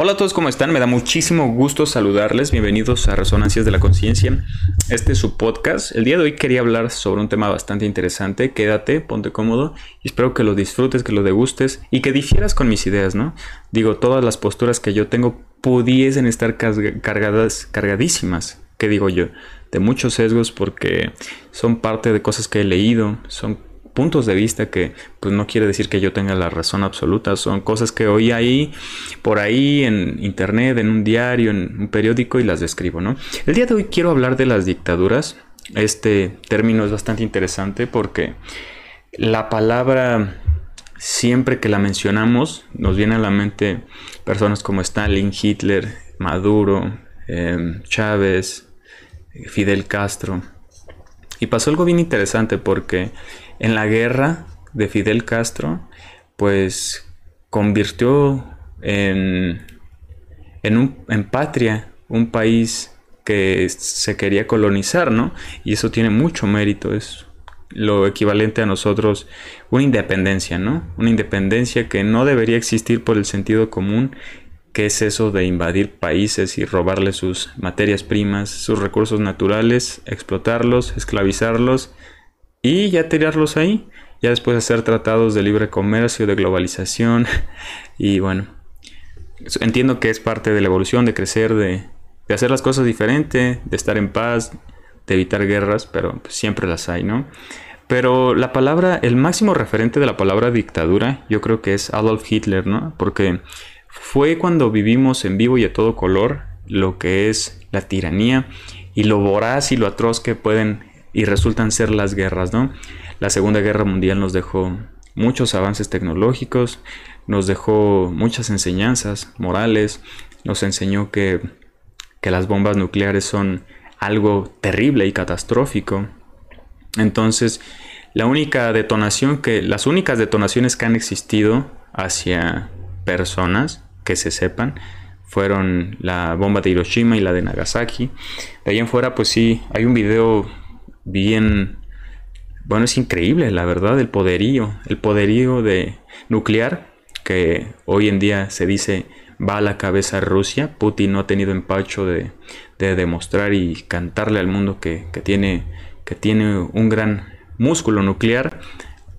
Hola a todos, ¿cómo están? Me da muchísimo gusto saludarles. Bienvenidos a Resonancias de la Conciencia. Este es su podcast. El día de hoy quería hablar sobre un tema bastante interesante. Quédate, ponte cómodo y espero que lo disfrutes, que lo degustes y que difieras con mis ideas, ¿no? Digo, todas las posturas que yo tengo pudiesen estar cargadas, cargadísimas, ¿qué digo yo? De muchos sesgos porque son parte de cosas que he leído, son puntos de vista que pues no quiere decir que yo tenga la razón absoluta, son cosas que oí ahí, por ahí, en internet, en un diario, en un periódico y las describo, ¿no? El día de hoy quiero hablar de las dictaduras. Este término es bastante interesante porque la palabra siempre que la mencionamos nos viene a la mente personas como Stalin, Hitler, Maduro, em, Chávez, Fidel Castro. Y pasó algo bien interesante porque en la guerra de Fidel Castro, pues convirtió en, en, un, en patria un país que se quería colonizar, ¿no? Y eso tiene mucho mérito, es lo equivalente a nosotros una independencia, ¿no? Una independencia que no debería existir por el sentido común, que es eso de invadir países y robarles sus materias primas, sus recursos naturales, explotarlos, esclavizarlos y ya tirarlos ahí. Ya después hacer tratados de libre comercio, de globalización. Y bueno, entiendo que es parte de la evolución, de crecer, de, hacer las cosas diferente, de estar en paz, de evitar guerras, pero pues, siempre las hay, ¿no? Pero la palabra, el máximo referente de la palabra dictadura, yo creo que es Adolf Hitler, ¿no? Porque fue cuando vivimos en vivo y a todo color lo que es la tiranía y lo voraz y lo atroz que pueden y resultan ser las guerras, ¿no? La Segunda Guerra Mundial nos dejó muchos avances tecnológicos, nos dejó muchas enseñanzas morales, nos enseñó que, que las bombas nucleares son algo terrible y catastrófico. Entonces, la única detonación que, las únicas detonaciones que han existido hacia personas que se sepan, fueron la bomba de Hiroshima y la de Nagasaki. De ahí en fuera, pues sí, hay un video bien, bueno, es increíble, la verdad, el poderío, el poderío de nuclear que hoy en día se dice va a la cabeza Rusia. Putin no ha tenido empacho de, demostrar y cantarle al mundo que, tiene, que tiene un gran músculo nuclear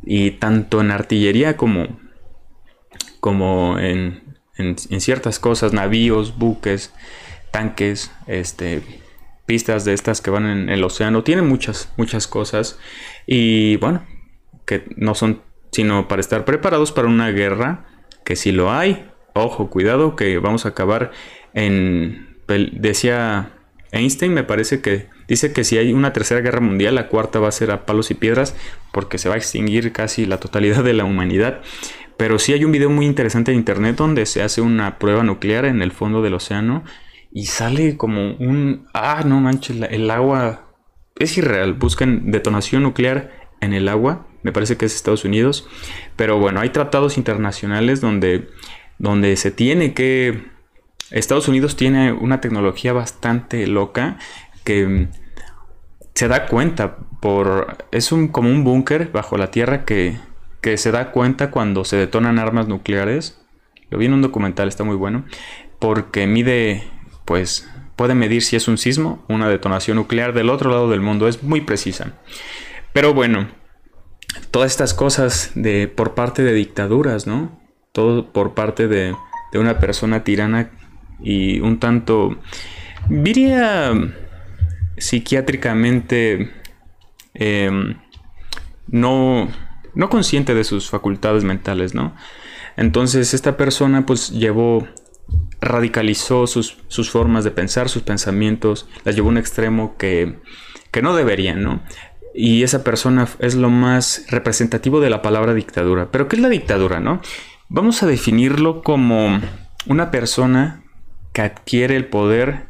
y tanto en artillería como, como en, en, en ciertas cosas, navíos, buques, tanques, este, pistas de estas que van en el océano. Tiene muchas, muchas cosas. Y bueno, que no son sino para estar preparados para una guerra, que si lo hay, ojo, cuidado, que vamos a acabar en... Decía Einstein, me parece que dice que si hay una tercera guerra mundial, la cuarta va a ser a palos y piedras, porque se va a extinguir casi la totalidad de la humanidad. Pero sí hay un video muy interesante en internet donde se hace una prueba nuclear en el fondo del océano y sale como un... Ah, no manches, el agua es irreal. Buscan detonación nuclear en el agua, me parece que es Estados Unidos, pero bueno, hay tratados internacionales donde, donde se tiene que... Estados Unidos tiene una tecnología bastante loca que se da cuenta por... Es un, como un búnker bajo la tierra que, que se da cuenta cuando se detonan armas nucleares. Lo vi en un documental, está muy bueno, porque mide pues puede medir si es un sismo, una detonación nuclear del otro lado del mundo, es muy precisa. Pero bueno, todas estas cosas de por parte de dictaduras, ¿no? Todo por parte de, una persona tirana y un tanto, diría, psiquiátricamente em, no, no consciente de sus facultades mentales, ¿no? Entonces esta persona pues llevó radicalizó sus, formas de pensar, sus pensamientos, las llevó a un extremo que, que no deberían, ¿no? Y esa persona es lo más representativo de la palabra dictadura. Pero ¿qué es la dictadura, no? Vamos a definirlo como una persona que adquiere el poder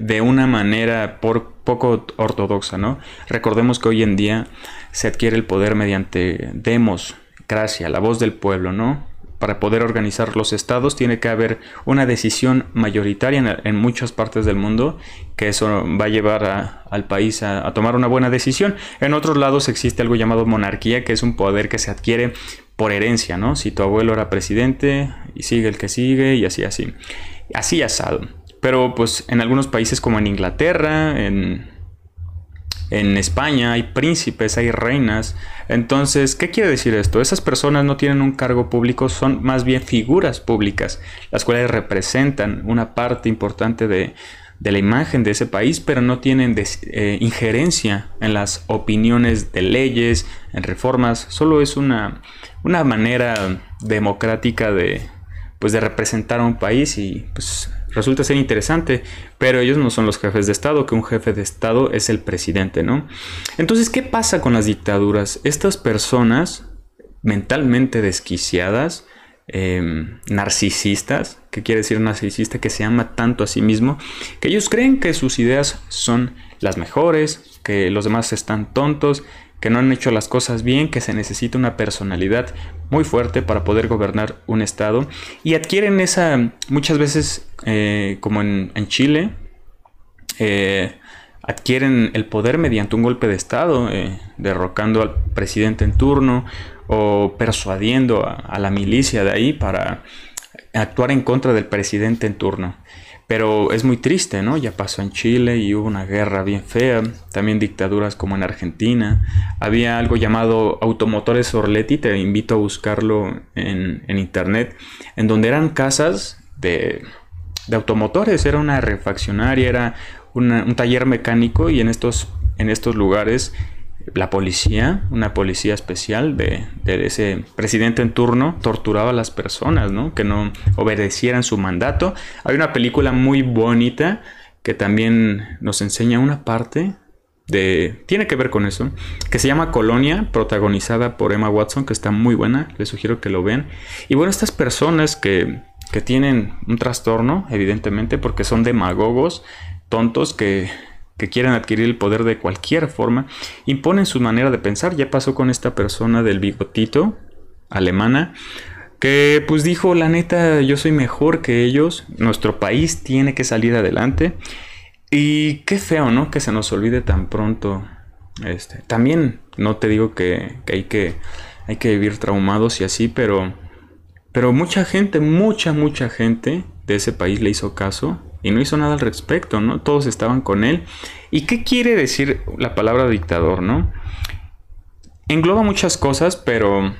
de una manera por poco ortodoxa, ¿no? Recordemos que hoy en día se adquiere el poder mediante demos, gracia, la voz del pueblo, ¿no? Para poder organizar los estados tiene que haber una decisión mayoritaria en, muchas partes del mundo que eso va a llevar al país a, tomar una buena decisión. En otros lados existe algo llamado monarquía, que es un poder que se adquiere por herencia, ¿no? Si tu abuelo era presidente y sigue el que sigue y así, así. Así asado. Pero pues en algunos países como en Inglaterra, en, en España hay príncipes, hay reinas. Entonces, ¿qué quiere decir esto? Esas personas no tienen un cargo público, son más bien figuras públicas, las cuales representan una parte importante de, de la imagen de ese país, pero no tienen eh, injerencia en las opiniones de leyes, en reformas, solo es una, una manera democrática de, pues, de representar a un país y pues resulta ser interesante, pero ellos no son los jefes de Estado, que un jefe de Estado es el presidente, ¿no? Entonces, ¿qué pasa con las dictaduras? Estas personas mentalmente desquiciadas, Em, narcisistas, que quiere decir narcisista que se ama tanto a sí mismo, que ellos creen que sus ideas son las mejores, que los demás están tontos, que no han hecho las cosas bien, que se necesita una personalidad muy fuerte para poder gobernar un estado y adquieren esa muchas veces eh, como en, Chile eh, adquieren el poder mediante un golpe de estado eh, derrocando al presidente en turno o persuadiendo a, la milicia de ahí para actuar en contra del presidente en turno. Pero es muy triste, ¿no? Ya pasó en Chile y hubo una guerra bien fea, también dictaduras como en Argentina. Había algo llamado Automotores Orletti, te invito a buscarlo en, internet, en donde eran casas de, de automotores, era una refaccionaria, era un taller mecánico y en estos, en estos lugares la policía, una policía especial de, ese presidente en turno, torturaba a las personas, ¿no? Que no obedecieran su mandato. Hay una película muy bonita que también nos enseña una parte de... Tiene que ver con eso, que se llama Colonia, protagonizada por Emma Watson, que está muy buena, les sugiero que lo vean. Y bueno, estas personas que, que tienen un trastorno, evidentemente, porque son demagogos, tontos que que quieren adquirir el poder de cualquier forma, imponen su manera de pensar. Ya pasó con esta persona del bigotito, alemana, que pues dijo, la neta, yo soy mejor que ellos, nuestro país tiene que salir adelante. Y qué feo, ¿no? Que se nos olvide tan pronto. Este, también no te digo que, hay que hay que vivir traumados y así, pero pero mucha gente, mucha mucha gente de ese país le hizo caso y no hizo nada al respecto, ¿no? Todos estaban con él. ¿Y qué quiere decir la palabra dictador, no? Engloba muchas cosas, pero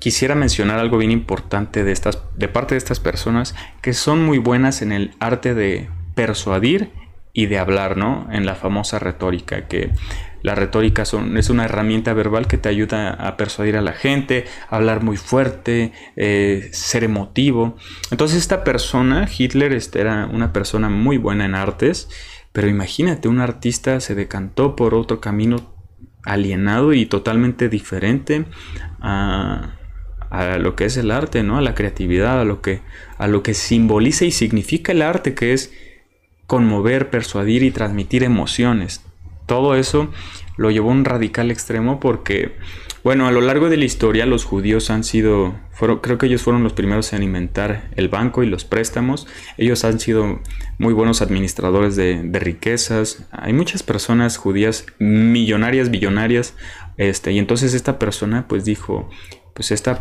quisiera mencionar algo bien importante de estas de parte de estas personas que son muy buenas en el arte de persuadir y de hablar, ¿no? En la famosa retórica, que la retórica es una herramienta verbal que te ayuda a persuadir a la gente, a hablar muy fuerte, eh, ser emotivo. Entonces esta persona, Hitler, este, era una persona muy buena en artes, pero imagínate, un artista se decantó por otro camino alienado y totalmente diferente a, a lo que es el arte, ¿no? A la creatividad, a lo que, a lo que simboliza y significa el arte, que es conmover, persuadir y transmitir emociones. Todo eso lo llevó a un radical extremo porque, bueno, a lo largo de la historia los judíos han sido, creo que ellos fueron los primeros en alimentar el banco y los préstamos. Ellos han sido muy buenos administradores de, riquezas. Hay muchas personas judías millonarias, billonarias. Este, y entonces esta persona pues dijo, pues estas,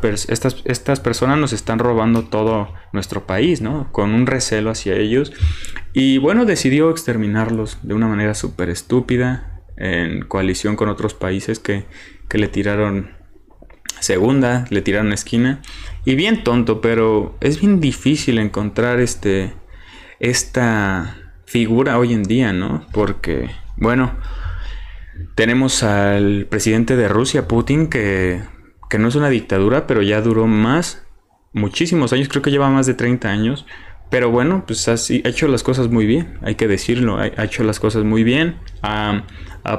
estas personas nos están robando todo nuestro país, ¿no? Con un recelo hacia ellos. Y bueno, decidió exterminarlos de una manera súper estúpida, en coalición con otros países que, le tiraron segunda, le tiraron esquina. Y bien tonto, pero es bien difícil encontrar este, esta figura hoy en día, ¿no? Porque, bueno, tenemos al presidente de Rusia, Putin, que que no es una dictadura, pero ya duró más, muchísimos años, creo que lleva más de 30 años. Pero bueno, pues ha hecho las cosas muy bien, hay que decirlo, ha, hecho las cosas muy bien, ha,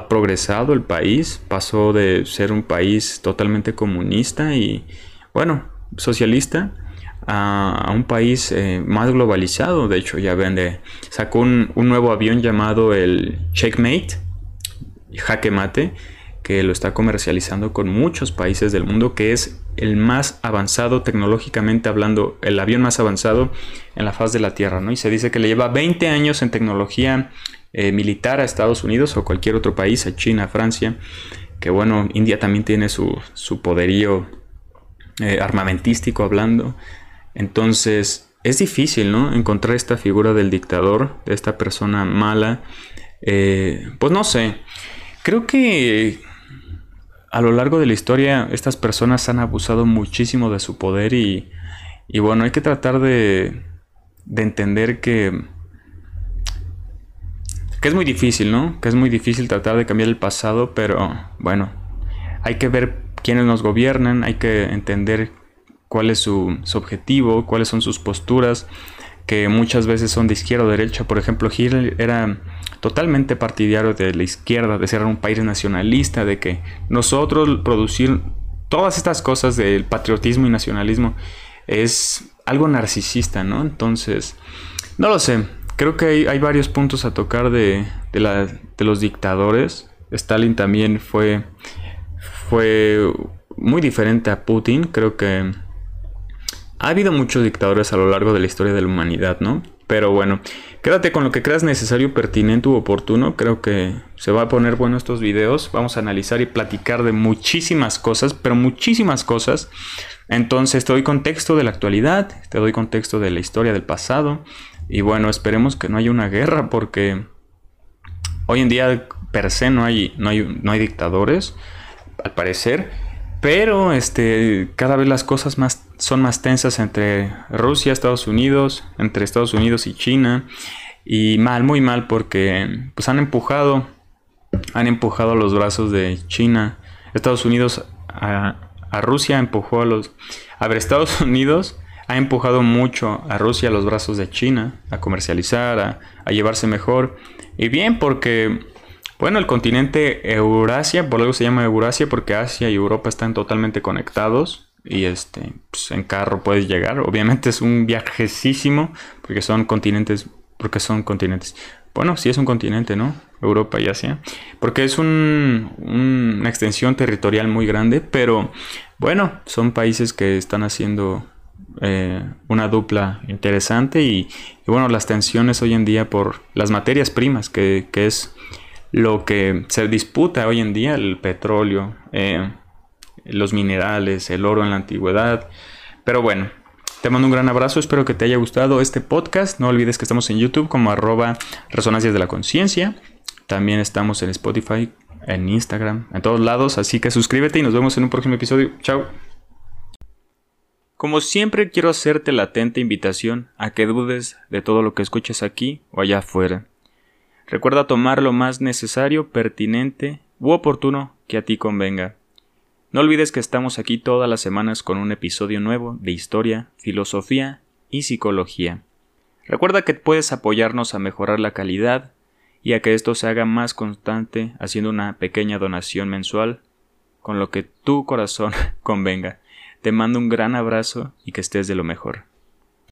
progresado el país, pasó de ser un país totalmente comunista y, bueno, socialista, a, un país eh, más globalizado. De hecho, ya ven, de, sacó un, un, nuevo avión llamado el Checkmate, jaque mate, que lo está comercializando con muchos países del mundo, que es el más avanzado tecnológicamente hablando, el avión más avanzado en la faz de la Tierra, ¿no? Y se dice que le lleva 20 años en tecnología eh, militar a Estados Unidos o cualquier otro país, a China, Francia, que bueno, India también tiene su, su poderío eh, armamentístico hablando. Entonces es difícil, ¿no? Encontrar esta figura del dictador, de esta persona mala. Eh, pues no sé, creo que a lo largo de la historia estas personas han abusado muchísimo de su poder y, y bueno, hay que tratar de, de entender que, que es muy difícil, ¿no? Que es muy difícil tratar de cambiar el pasado, pero bueno, hay que ver quiénes nos gobiernan, hay que entender cuál es su, su objetivo, cuáles son sus posturas, que muchas veces son de izquierda o derecha. Por ejemplo, Hitler era totalmente partidario de la izquierda, de ser un país nacionalista, de que nosotros producir todas estas cosas del patriotismo y nacionalismo es algo narcisista, ¿no? Entonces, no lo sé. Creo que hay, varios puntos a tocar de, de, los dictadores. Stalin también fue, fue muy diferente a Putin. Creo que ha habido muchos dictadores a lo largo de la historia de la humanidad, ¿no? Pero bueno, quédate con lo que creas necesario, pertinente u oportuno. Creo que se va a poner bueno estos videos. Vamos a analizar y platicar de muchísimas cosas, pero muchísimas cosas. Entonces te doy contexto de la actualidad, te doy contexto de la historia del pasado. Y bueno, esperemos que no haya una guerra porque hoy en día per se no hay, no hay, no hay dictadores, al parecer. Pero este, cada vez las cosas más, son más tensas entre Rusia, Estados Unidos, entre Estados Unidos y China. Y mal, muy mal, porque pues han empujado, han empujado los brazos de China. Estados Unidos a, Rusia empujó a los... A ver, Estados Unidos ha empujado mucho a Rusia a los brazos de China, a comercializar, a, a llevarse mejor. Y bien, porque bueno, el continente Eurasia, por algo se llama Eurasia porque Asia y Europa están totalmente conectados y este, pues, en carro puedes llegar. Obviamente es un viajecísimo porque son continentes, porque son continentes. Bueno, sí es un continente, ¿no? Europa y Asia. Porque es una extensión territorial muy grande, pero bueno, son países que están haciendo eh, una dupla interesante y, bueno, las tensiones hoy en día por las materias primas, que es lo que se disputa hoy en día, el petróleo, eh, los minerales, el oro en la antigüedad. Pero bueno, te mando un gran abrazo, espero que te haya gustado este podcast. No olvides que estamos en YouTube como arroba resonancias de la conciencia. También estamos en Spotify, en Instagram, en todos lados. Así que suscríbete y nos vemos en un próximo episodio. Chao. Como siempre quiero hacerte la atenta invitación a que dudes de todo lo que escuches aquí o allá afuera. Recuerda tomar lo más necesario, pertinente u oportuno que a ti convenga. No olvides que estamos aquí todas las semanas con un episodio nuevo de historia, filosofía y psicología. Recuerda que puedes apoyarnos a mejorar la calidad y a que esto se haga más constante haciendo una pequeña donación mensual con lo que tu corazón convenga. Te mando un gran abrazo y que estés de lo mejor.